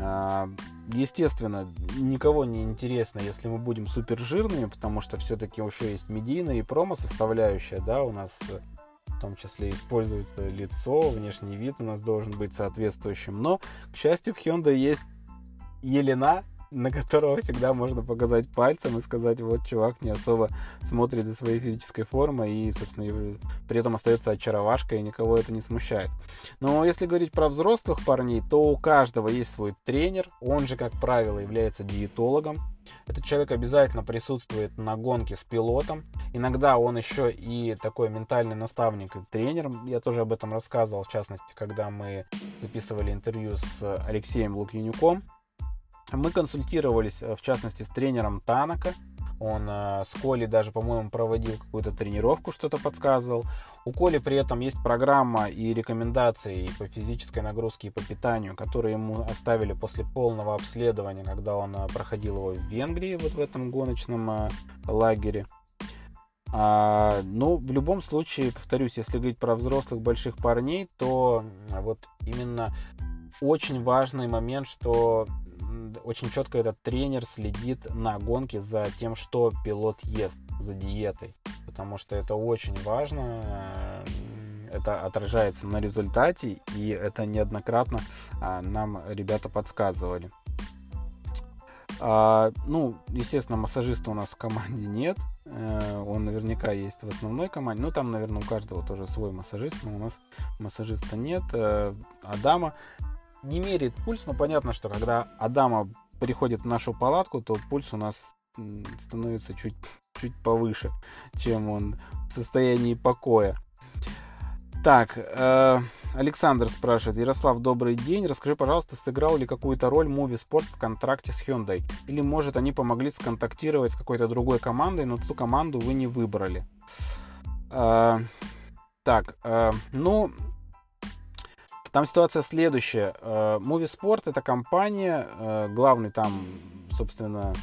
А, естественно, никого не интересно, если мы будем супер жирными, потому что все-таки еще есть медийная и промо составляющая, да, у нас э, в том числе используется лицо, внешний вид у нас должен быть соответствующим. Но, к счастью, в Hyundai есть Елена, на которого всегда можно показать пальцем и сказать, вот чувак не особо смотрит за своей физической формой и, собственно, при этом остается очаровашкой и никого это не смущает. Но если говорить про взрослых парней, то у каждого есть свой тренер, он же, как правило, является диетологом. Этот человек обязательно присутствует на гонке с пилотом. Иногда он еще и такой ментальный наставник и тренер. Я тоже об этом рассказывал, в частности, когда мы записывали интервью с Алексеем Лукьянюком. Мы консультировались, э, в частности, с тренером Танака. Он э, с Коли даже, по-моему, проводил какую-то тренировку, что-то подсказывал. У Коли при этом есть программа и рекомендации и по физической нагрузке, и по питанию, которые ему оставили после полного обследования, когда он э, проходил его в Венгрии, вот в этом гоночном э, лагере. А, ну, в любом случае, повторюсь, если говорить про взрослых больших парней, то вот именно очень важный момент, что очень четко этот тренер следит на гонке за тем, что пилот ест, за диетой. Потому что это очень важно. Это отражается на результате, и это неоднократно а, нам ребята подсказывали. А, ну, естественно, массажиста у нас в команде нет. Э, он наверняка есть в основной команде. Ну, там, наверное, у каждого тоже свой массажист, но у нас массажиста нет. Э, Адама не меряет пульс, но понятно, что когда Адама приходит в нашу палатку, то пульс у нас становится чуть, чуть повыше, чем он в состоянии покоя. Так, э, Александр спрашивает, Ярослав, добрый день, расскажи, пожалуйста, сыграл ли какую-то роль Movie Sport в контракте с Hyundai? Или, может, они помогли сконтактировать с какой-то другой командой, но ту команду вы не выбрали? Э, так, э, ну, там ситуация следующая. Э, Moviesport это компания, э, главный там, собственно,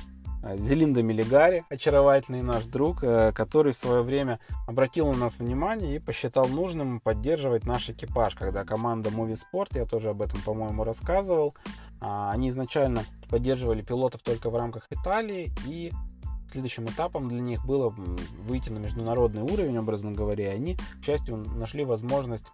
э, Зелинда Мелигари, очаровательный наш друг, который в свое время обратил на нас внимание и посчитал нужным поддерживать наш экипаж, когда команда Moviesport, я тоже об этом, по-моему, рассказывал, а, они изначально поддерживали пилотов только в рамках Италии, и следующим этапом для них было выйти на международный уровень, образно говоря, и они, к счастью, нашли возможность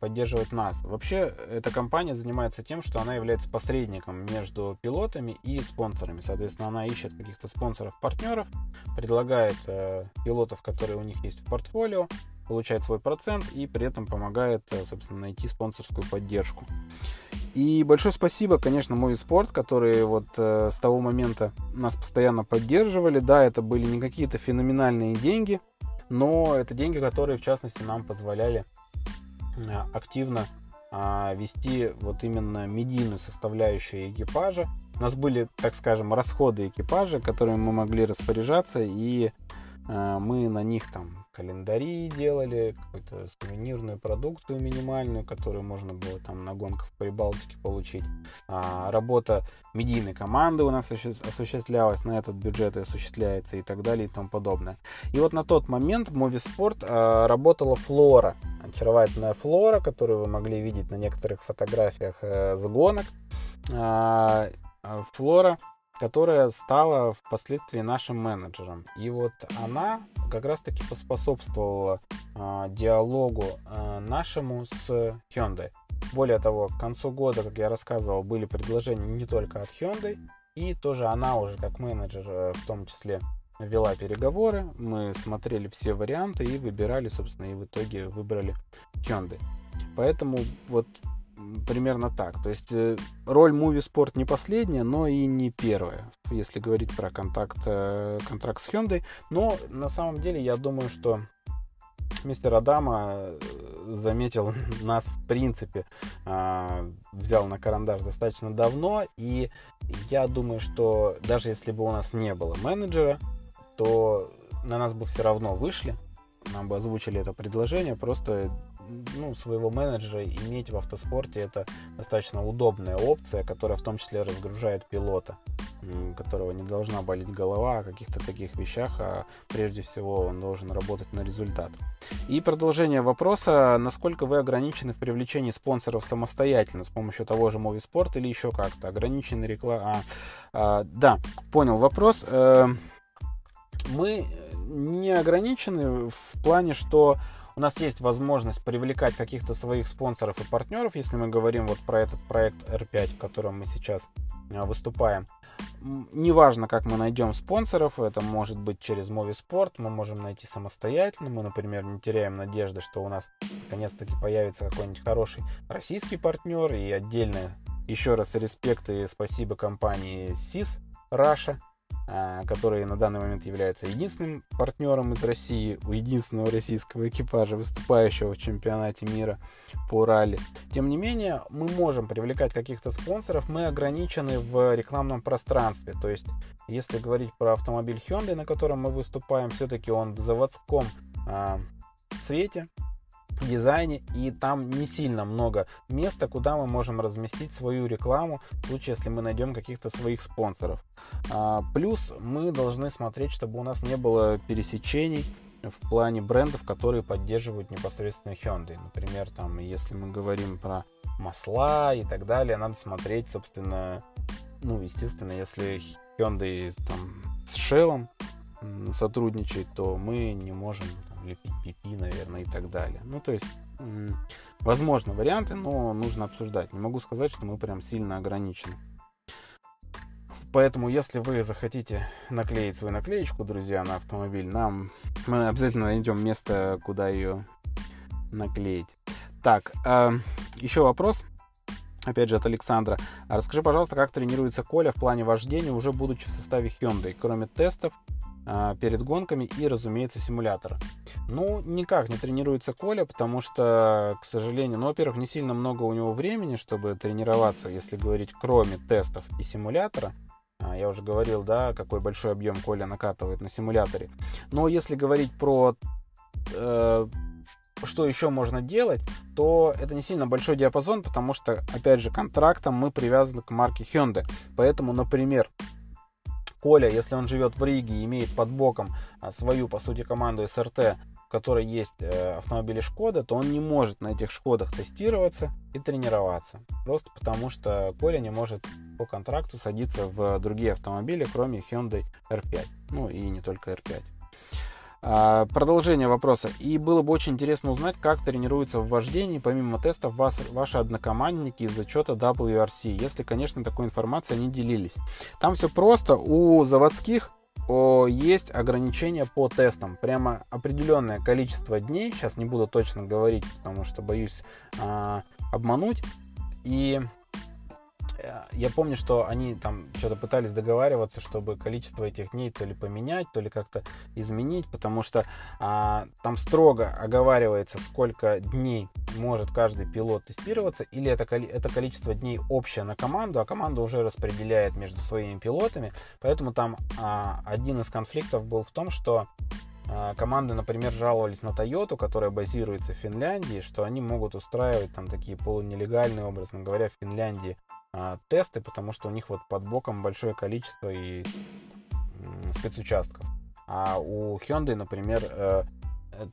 поддерживать нас. Вообще, эта компания занимается тем, что она является посредником между пилотами и спонсорами. Соответственно, она ищет каких-то спонсоров-партнеров, предлагает э, пилотов, которые у них есть в портфолио, получает свой процент и при этом помогает, э, собственно, найти спонсорскую поддержку. И большое спасибо, конечно, мой спорт, которые вот э, с того момента нас постоянно поддерживали. Да, это были не какие-то феноменальные деньги, но это деньги, которые, в частности, нам позволяли Э, активно а, вести вот именно медийную составляющую экипажа. У нас были, так скажем, расходы экипажа, которыми мы могли распоряжаться, и а, мы на них там календари делали, какую-то сувенирную продукцию минимальную, которую можно было там на гонках в Прибалтике получить. А, работа медийной команды у нас осуществлялась, на этот бюджет и осуществляется и так далее и тому подобное. И вот на тот момент в Moviesport а, работала Флора, очаровательная Флора, которую вы могли видеть на некоторых фотографиях э, с гонок. А, а Флора которая стала впоследствии нашим менеджером. И вот она как раз-таки поспособствовала э, диалогу э, нашему с Hyundai. Более того, к концу года, как я рассказывал, были предложения не только от Hyundai, и тоже она уже как менеджер э, в том числе вела переговоры, мы смотрели все варианты и выбирали, собственно, и в итоге выбрали Hyundai. Поэтому вот примерно так. То есть э, роль Movie Sport не последняя, но и не первая, если говорить про контакт, э, контракт с Hyundai. Но на самом деле я думаю, что мистер Адама э, заметил [LAUGHS] нас в принципе, взял на карандаш достаточно давно, и я думаю, что даже если бы у нас не было менеджера, то на нас бы все равно вышли, нам бы озвучили это предложение, просто ну, своего менеджера иметь в автоспорте это достаточно удобная опция, которая в том числе разгружает пилота, которого не должна болеть голова о каких-то таких вещах, а прежде всего он должен работать на результат. И продолжение вопроса, насколько вы ограничены в привлечении спонсоров самостоятельно с помощью того же Movisport или еще как-то? Ограничены реклама... А, да, понял вопрос. Э, мы не ограничены в плане, что у нас есть возможность привлекать каких-то своих спонсоров и партнеров, если мы говорим вот про этот проект R5, в котором мы сейчас а, выступаем. Неважно, как мы найдем спонсоров, это может быть через Movisport, мы можем найти самостоятельно. Мы, например, не теряем надежды, что у нас наконец-таки появится какой-нибудь хороший российский партнер. И отдельно еще раз респект и спасибо компании SIS Russia, который на данный момент является единственным партнером из России у единственного российского экипажа, выступающего в чемпионате мира по ралли. Тем не менее, мы можем привлекать каких-то спонсоров, мы ограничены в рекламном пространстве. То есть, если говорить про автомобиль Hyundai, на котором мы выступаем, все-таки он в заводском а, цвете, дизайне, и там не сильно много места, куда мы можем разместить свою рекламу, в случае, если мы найдем каких-то своих спонсоров. А, плюс мы должны смотреть, чтобы у нас не было пересечений в плане брендов, которые поддерживают непосредственно Hyundai. Например, там, если мы говорим про масла и так далее, надо смотреть, собственно, ну, естественно, если Hyundai там с Shell сотрудничает, то мы не можем лепить PP, наверное, и так далее. Ну, то есть, возможно, варианты, но нужно обсуждать. Не могу сказать, что мы прям сильно ограничены. Поэтому, если вы захотите наклеить свою наклеечку, друзья, на автомобиль, нам мы обязательно найдем место, куда ее наклеить. Так, э, еще вопрос. Опять же, от Александра. Расскажи, пожалуйста, как тренируется Коля в плане вождения, уже будучи в составе Hyundai, кроме тестов, а, перед гонками и, разумеется, симулятора. Ну, никак не тренируется Коля, потому что, к сожалению, ну, во-первых, не сильно много у него времени, чтобы тренироваться, если говорить, кроме тестов и симулятора. А, я уже говорил, да, какой большой объем Коля накатывает на симуляторе. Но если говорить про э, что еще можно делать, то это не сильно большой диапазон, потому что, опять же, контрактом мы привязаны к марке Hyundai. Поэтому, например, Коля, если он живет в Риге и имеет под боком а, свою, по сути, команду СРТ, в которой есть э, автомобили Шкода, то он не может на этих Шкодах тестироваться и тренироваться. Просто потому, что Коля не может по контракту садиться в другие автомобили, кроме Hyundai R5. Ну и не только R5. А, продолжение вопроса. И было бы очень интересно узнать, как тренируются в вождении, помимо тестов, вас, ваши однокомандники из зачета WRC, если, конечно, такой информацией они делились. Там все просто. У заводских есть ограничения по тестам. Прямо определенное количество дней. Сейчас не буду точно говорить, потому что боюсь а, обмануть. И я помню, что они там что-то пытались договариваться, чтобы количество этих дней то ли поменять, то ли как-то изменить, потому что а, там строго оговаривается, сколько дней может каждый пилот тестироваться, или это, это количество дней общее на команду, а команда уже распределяет между своими пилотами. Поэтому там а, один из конфликтов был в том, что а, команды, например, жаловались на Toyota, которая базируется в Финляндии, что они могут устраивать там такие полунелегальные, образно говоря, в Финляндии а, тесты, потому что у них вот под боком большое количество и спецучастков. А у Hyundai, например, э, э,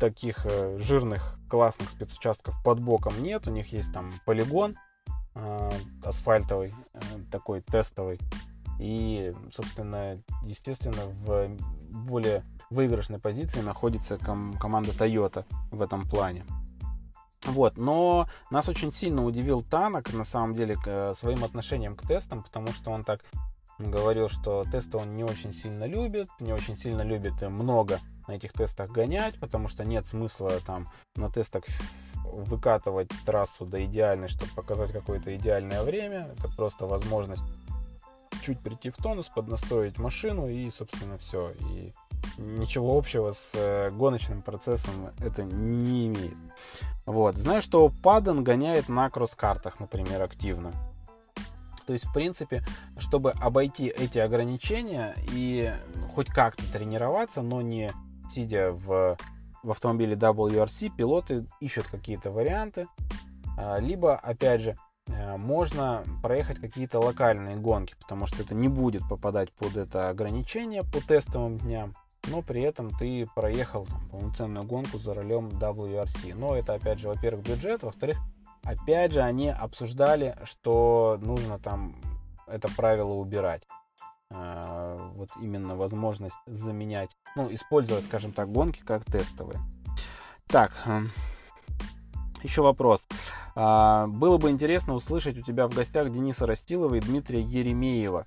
таких э, жирных классных спецучастков под боком нет. У них есть там полигон асфальтовый, такой тестовый. И, собственно, естественно, в более выигрышной позиции находится ком- команда Toyota в этом плане. Вот, но нас очень сильно удивил Танок, на самом деле, к, своим отношением к тестам, потому что он так говорил, что тесты он не очень сильно любит, не очень сильно любит много на этих тестах гонять, потому что нет смысла там на тестах выкатывать трассу до идеальной, чтобы показать какое-то идеальное время. Это просто возможность чуть прийти в тонус, поднастроить машину и, собственно, все. И ничего общего с э, гоночным процессом это не имеет. Вот. Знаю, что Падден гоняет на кросс-картах, например, активно. То есть, в принципе, чтобы обойти эти ограничения и хоть как-то тренироваться, но не сидя в, в автомобиле WRC, пилоты ищут какие-то варианты. А, либо, опять же, э, можно проехать какие-то локальные гонки, потому что это не будет попадать под это ограничение по тестовым дням, но при этом ты проехал там, полноценную гонку за рулем WRC. Но это, опять же, во-первых, бюджет, во-вторых, опять же, они обсуждали, что нужно там это правило убирать. А, вот именно возможность заменять, ну, использовать, скажем так, гонки как тестовые. Так, эм, еще вопрос. А, было бы интересно услышать у тебя в гостях Дениса Растилова и Дмитрия Еремеева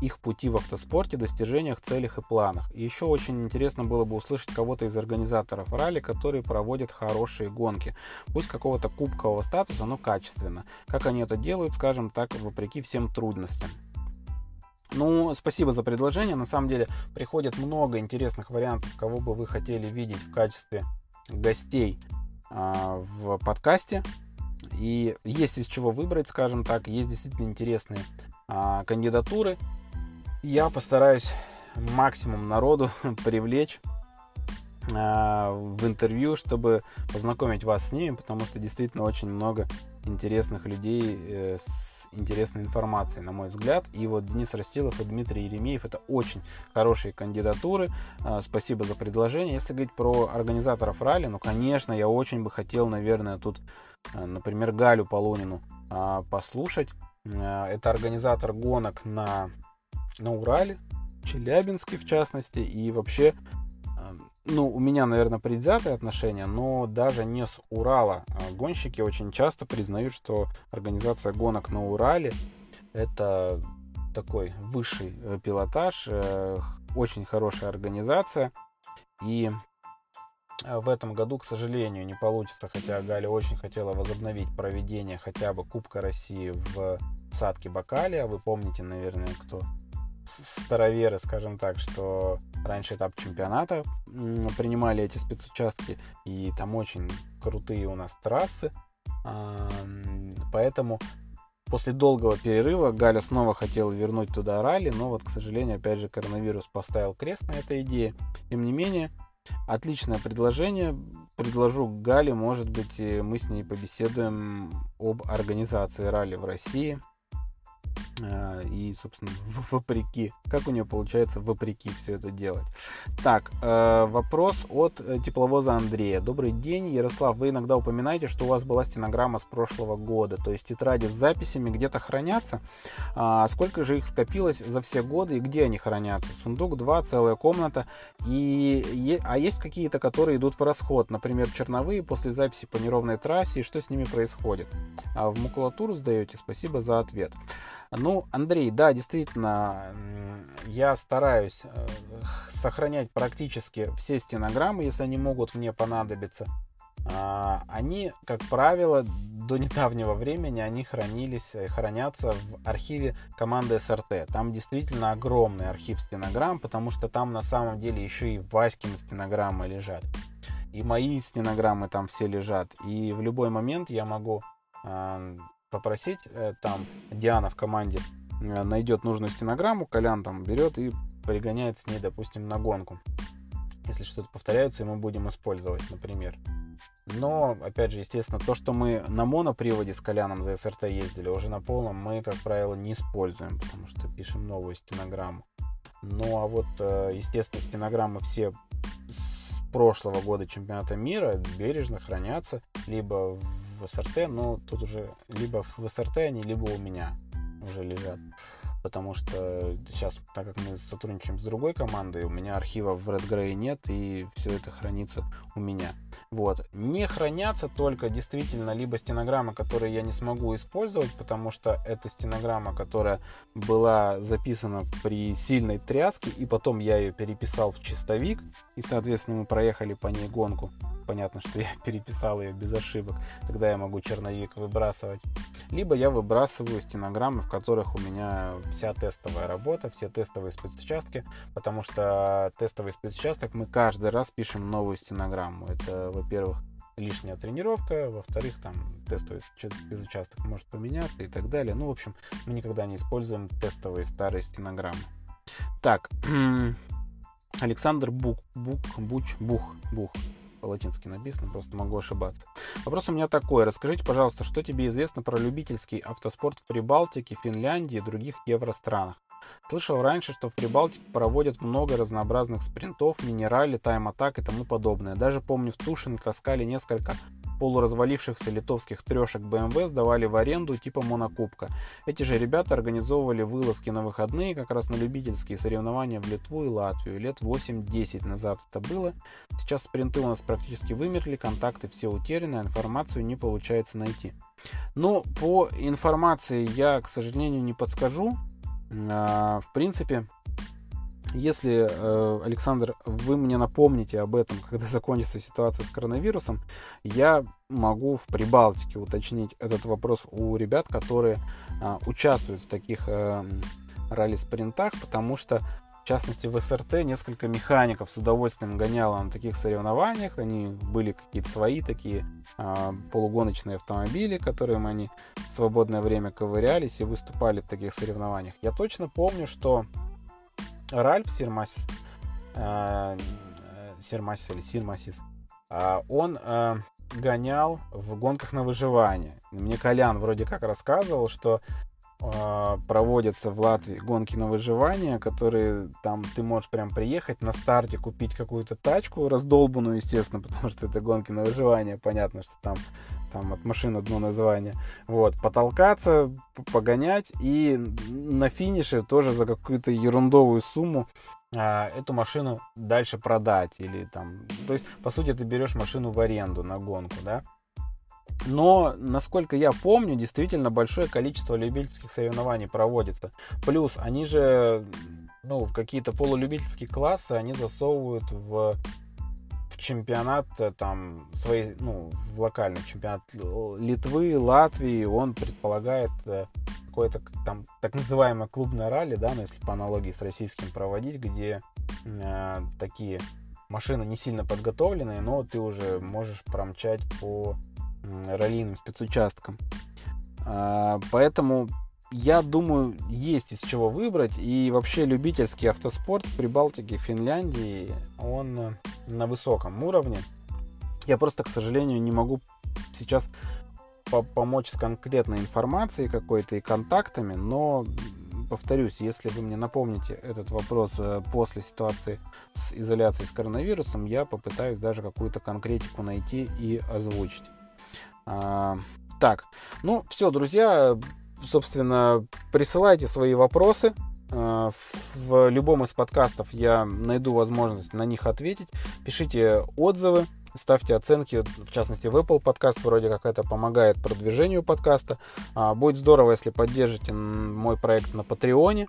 их пути в автоспорте, достижениях, целях и планах. И еще очень интересно было бы услышать кого-то из организаторов ралли, которые проводят хорошие гонки. Пусть какого-то кубкового статуса, но качественно. Как они это делают, скажем так, вопреки всем трудностям. Ну, спасибо за предложение. На самом деле приходит много интересных вариантов, кого бы вы хотели видеть в качестве гостей в подкасте. И есть из чего выбрать, скажем так. Есть действительно интересные э, кандидатуры. Я постараюсь максимум народу [LAUGHS] привлечь э, в интервью, чтобы познакомить вас с ними, потому что действительно очень много интересных людей интересной информацией, на мой взгляд. И вот Денис Растилов и Дмитрий Еремеев это очень хорошие кандидатуры. А, спасибо за предложение. Если говорить про организаторов ралли, ну, конечно, я очень бы хотел, наверное, тут, а, например, Галю Полунину а, послушать. Это организатор гонок на, на Урале, Челябинске в частности, и вообще ну, у меня, наверное, предвзятые отношения, но даже не с Урала. А гонщики очень часто признают, что организация гонок на Урале это такой высший э, пилотаж, э, очень хорошая организация. И э, в этом году, к сожалению, не получится, хотя Галя очень хотела возобновить проведение хотя бы Кубка России в садке Бакалия. Вы помните, наверное, кто староверы, скажем так, что раньше этап чемпионата принимали эти спецучастки, и там очень крутые у нас трассы. Поэтому после долгого перерыва Галя снова хотела вернуть туда ралли, но вот, к сожалению, опять же, коронавирус поставил крест на этой идее. Тем не менее, отличное предложение. Предложу Гале, может быть, мы с ней побеседуем об организации ралли в России – и, собственно, [LAUGHS] вопреки. Как у нее получается вопреки все это делать? Так, э, вопрос от э, тепловоза Андрея. Добрый день, Ярослав. Вы иногда упоминаете, что у вас была стенограмма с прошлого года, то есть тетради с записями где-то хранятся. А сколько же их скопилось за все годы и где они хранятся? Сундук 2, целая комната. И, а есть какие-то, которые идут в расход, например, черновые после записи по неровной трассе, и что с ними происходит? А в макулатуру сдаете? Спасибо за ответ. Ну, Андрей, да, действительно, я стараюсь э, сохранять практически все стенограммы, если они могут мне понадобиться. А, они, как правило, до недавнего времени они хранились, и хранятся в архиве команды СРТ. Там действительно огромный архив стенограмм, потому что там на самом деле еще и Васькины стенограммы лежат. И мои стенограммы там все лежат. И в любой момент я могу попросить, э, там Диана в команде э, найдет нужную стенограмму, Колян там берет и пригоняет с ней, допустим, на гонку. Если что-то повторяется, мы будем использовать, например. Но, опять же, естественно, то, что мы на моноприводе с Коляном за СРТ ездили, уже на полном мы, как правило, не используем, потому что пишем новую стенограмму. Ну, а вот, э, естественно, стенограммы все с прошлого года чемпионата мира бережно хранятся либо в СРТ, но тут уже либо в СРТ они, либо у меня уже лежат. Потому что сейчас, так как мы сотрудничаем с другой командой, у меня архивов в RedGray нет, и все это хранится у меня. Вот. Не хранятся только действительно либо стенограммы, которые я не смогу использовать, потому что это стенограмма, которая была записана при сильной тряске, и потом я ее переписал в чистовик, и, соответственно, мы проехали по ней гонку понятно, что я [LAUGHS] переписал ее без ошибок, тогда я могу черновик выбрасывать. Либо я выбрасываю стенограммы, в которых у меня вся тестовая работа, все тестовые спецучастки, потому что тестовый спецучасток мы каждый раз пишем новую стенограмму. Это, во-первых, лишняя тренировка, во-вторых, там тестовый спецучасток может поменяться и так далее. Ну, в общем, мы никогда не используем тестовые старые стенограммы. Так, [CLEARS THROAT] Александр Бук, Бук, Буч, Бух, Бух по-латински написано, просто могу ошибаться. Вопрос у меня такой. Расскажите, пожалуйста, что тебе известно про любительский автоспорт в Прибалтике, Финляндии и других евространах? Слышал раньше, что в Прибалтике проводят много разнообразных спринтов, минерали, тайм-атак и тому подобное. Даже помню, в Тушино таскали несколько полуразвалившихся литовских трешек BMW сдавали в аренду типа монокубка. Эти же ребята организовывали вылазки на выходные как раз на любительские соревнования в Литву и Латвию. Лет 8-10 назад это было. Сейчас спринты у нас практически вымерли, контакты все утеряны, информацию не получается найти. Но по информации я, к сожалению, не подскажу. А, в принципе, если, э, Александр, вы мне напомните об этом, [LAUGHS] когда закончится ситуация с коронавирусом, я могу в Прибалтике уточнить этот вопрос у ребят, которые а, участвуют в таких э, ралли-спринтах, потому что в частности, в СРТ несколько механиков с удовольствием гоняло на таких соревнованиях. Они были какие-то свои такие э, полугоночные автомобили, которыми они в свободное время ковырялись и выступали в таких соревнованиях. Я точно помню, что Ральф Сирмасис, э, Сирмасис или Сирмасис, э, он э, гонял в гонках на выживание. Мне Колян вроде как рассказывал, что проводятся в Латвии гонки на выживание, которые там ты можешь прям приехать на старте, купить какую-то тачку раздолбанную, естественно, [LAUGHS] потому что это гонки на выживание. Понятно, что там там от машин одно название. Вот, потолкаться, погонять и на финише тоже за какую-то ерундовую сумму а, эту машину дальше продать или там, то есть по сути ты берешь машину в аренду на гонку, да. Но, насколько я помню, действительно большое количество любительских соревнований проводится. Плюс они же, ну, какие-то полулюбительские классы они засовывают в чемпионат э, там свои, ну, в локальный чемпионат Литвы, Латвии, он предполагает э, какое-то там так называемое клубное ралли, да, ну, если по аналогии с российским проводить, где э, такие машины не сильно подготовленные, но ты уже можешь промчать по раллийным спецучасткам. Э, поэтому я думаю, есть из чего выбрать. И вообще любительский автоспорт в Прибалтике, Финляндии, он э, на высоком уровне. Я просто, к сожалению, не могу сейчас по помочь с конкретной информацией какой-то и контактами, но повторюсь, если вы мне напомните этот вопрос э, после ситуации с изоляцией с коронавирусом, я попытаюсь даже какую-то конкретику найти и озвучить. А, так, ну все, друзья, собственно, присылайте свои вопросы. Э, в любом из подкастов я найду возможность на них ответить. Пишите отзывы, ставьте оценки, в частности в Apple подкаст, вроде как это помогает продвижению подкаста. А, будет здорово, если поддержите мой проект на Патреоне.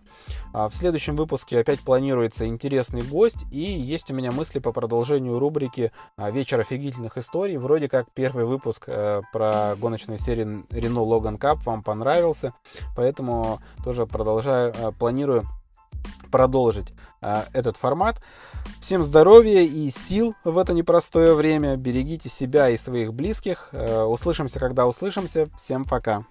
А, в следующем выпуске опять планируется интересный гость, и есть у меня мысли по продолжению рубрики а, «Вечер офигительных историй». Вроде как первый выпуск э, про гоночную серию Renault Logan Cup вам понравился, поэтому тоже продолжаю, э, планирую продолжить э, этот формат. Всем здоровья и сил в это непростое время. Берегите себя и своих близких. Э, услышимся, когда услышимся. Всем пока.